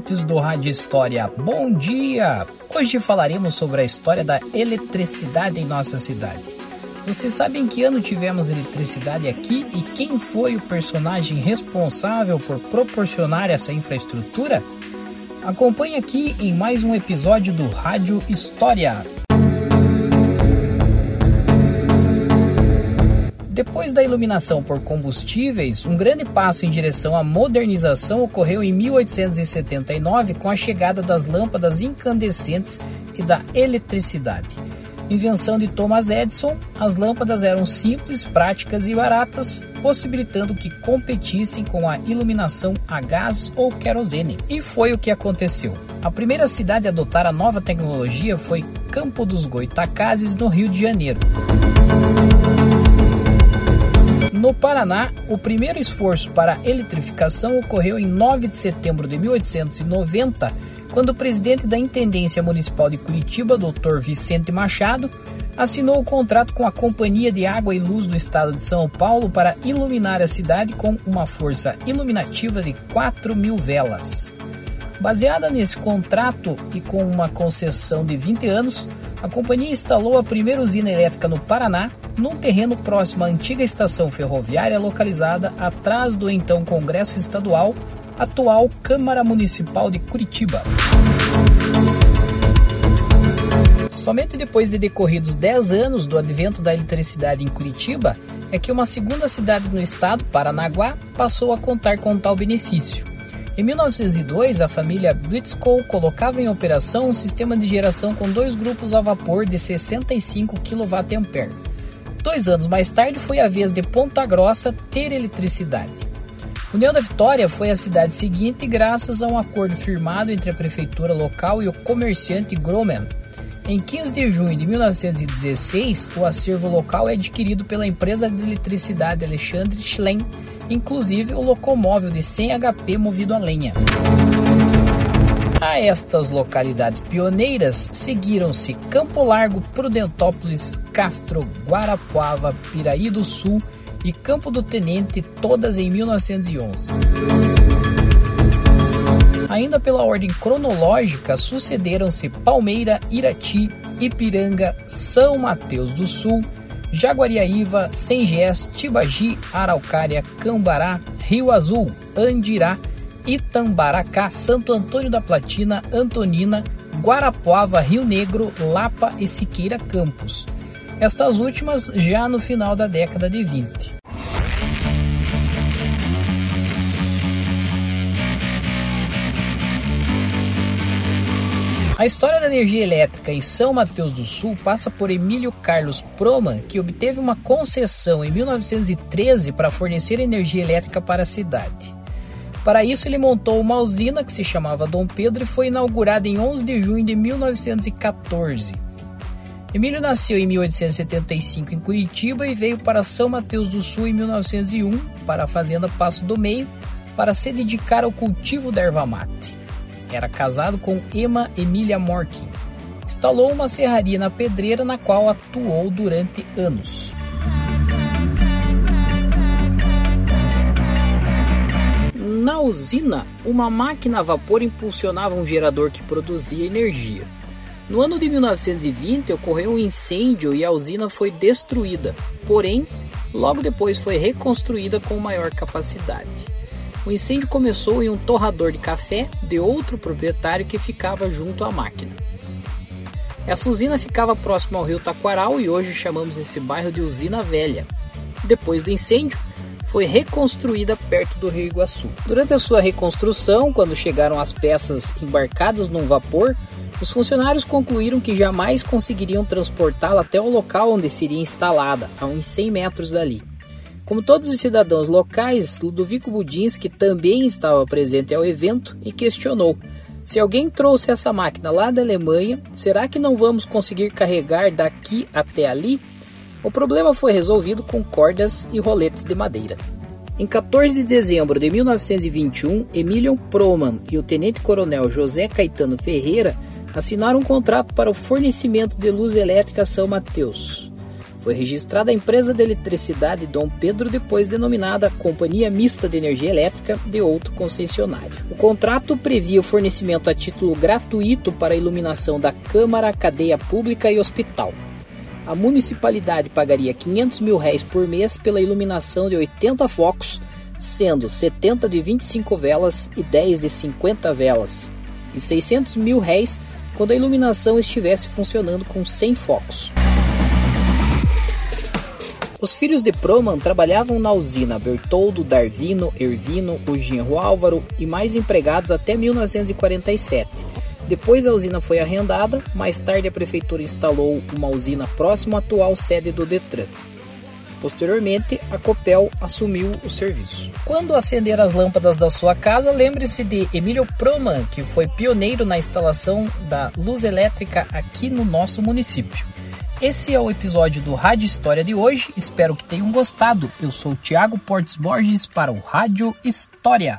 ouvintes do Rádio História, bom dia! Hoje falaremos sobre a história da eletricidade em nossa cidade. Vocês sabem que ano tivemos eletricidade aqui e quem foi o personagem responsável por proporcionar essa infraestrutura? Acompanhe aqui em mais um episódio do Rádio História. Depois da iluminação por combustíveis, um grande passo em direção à modernização ocorreu em 1879 com a chegada das lâmpadas incandescentes e da eletricidade. Invenção de Thomas Edison, as lâmpadas eram simples, práticas e baratas, possibilitando que competissem com a iluminação a gás ou querosene. E foi o que aconteceu. A primeira cidade a adotar a nova tecnologia foi Campo dos Goitacazes, no Rio de Janeiro. No Paraná, o primeiro esforço para a eletrificação ocorreu em 9 de setembro de 1890, quando o presidente da Intendência Municipal de Curitiba, Dr. Vicente Machado, assinou o contrato com a Companhia de Água e Luz do Estado de São Paulo para iluminar a cidade com uma força iluminativa de 4 mil velas. Baseada nesse contrato e com uma concessão de 20 anos, a companhia instalou a primeira usina elétrica no Paraná, num terreno próximo à antiga estação ferroviária localizada atrás do então Congresso Estadual, atual Câmara Municipal de Curitiba. Somente depois de decorridos 10 anos do advento da eletricidade em Curitiba é que uma segunda cidade no estado, Paranaguá, passou a contar com tal benefício. Em 1902, a família Blitzkow colocava em operação um sistema de geração com dois grupos a vapor de 65 kVA. Dois anos mais tarde, foi a vez de Ponta Grossa ter eletricidade. União da Vitória foi a cidade seguinte graças a um acordo firmado entre a prefeitura local e o comerciante Groman. Em 15 de junho de 1916, o acervo local é adquirido pela empresa de eletricidade Alexandre Schlen, inclusive o locomóvel de 100 HP movido a lenha. A estas localidades pioneiras seguiram-se Campo Largo, Prudentópolis, Castro, Guarapuava, Piraí do Sul e Campo do Tenente, todas em 1911. Ainda pela ordem cronológica, sucederam-se Palmeira, Irati, Ipiranga, São Mateus do Sul, Jaguariaíva, Sengés, Tibagi, Araucária, Cambará, Rio Azul, Andirá, Itambaracá, Santo Antônio da Platina, Antonina, Guarapuava, Rio Negro, Lapa e Siqueira Campos. Estas últimas já no final da década de 20. A história da energia elétrica em São Mateus do Sul passa por Emílio Carlos Proman, que obteve uma concessão em 1913 para fornecer energia elétrica para a cidade. Para isso, ele montou uma usina que se chamava Dom Pedro e foi inaugurada em 11 de junho de 1914. Emílio nasceu em 1875 em Curitiba e veio para São Mateus do Sul em 1901 para a fazenda Passo do Meio para se dedicar ao cultivo da erva mate. Era casado com Emma Emília Morkin. Instalou uma serraria na Pedreira, na qual atuou durante anos. Usina, uma máquina a vapor impulsionava um gerador que produzia energia. No ano de 1920 ocorreu um incêndio e a usina foi destruída, porém, logo depois foi reconstruída com maior capacidade. O incêndio começou em um torrador de café de outro proprietário que ficava junto à máquina. Essa usina ficava próximo ao rio Taquaral e hoje chamamos esse bairro de Usina Velha. Depois do incêndio, foi reconstruída perto do Rio Iguaçu. Durante a sua reconstrução, quando chegaram as peças embarcadas num vapor, os funcionários concluíram que jamais conseguiriam transportá-la até o local onde seria instalada, a uns 100 metros dali. Como todos os cidadãos locais, Ludovico Budinski também estava presente ao evento e questionou: se alguém trouxe essa máquina lá da Alemanha, será que não vamos conseguir carregar daqui até ali? O problema foi resolvido com cordas e roletes de madeira. Em 14 de dezembro de 1921, Emilion Proman e o tenente-coronel José Caetano Ferreira assinaram um contrato para o fornecimento de luz elétrica a São Mateus. Foi registrada a empresa de eletricidade Dom Pedro, depois denominada Companhia Mista de Energia Elétrica, de outro concessionário. O contrato previa o fornecimento a título gratuito para a iluminação da Câmara, cadeia pública e hospital. A municipalidade pagaria 500 mil réis por mês pela iluminação de 80 focos, sendo 70 de 25 velas e 10 de 50 velas, e 600 mil réis quando a iluminação estivesse funcionando com 100 focos. Os filhos de Proman trabalhavam na usina Bertoldo, Darvino, Ervino, o genro Álvaro e mais empregados até 1947. Depois a usina foi arrendada, mais tarde a prefeitura instalou uma usina próxima à atual sede do Detran. Posteriormente, a Copel assumiu o serviço. Quando acender as lâmpadas da sua casa, lembre-se de Emílio Proman, que foi pioneiro na instalação da luz elétrica aqui no nosso município. Esse é o episódio do Rádio História de hoje. Espero que tenham gostado. Eu sou Tiago Portes Borges para o Rádio História.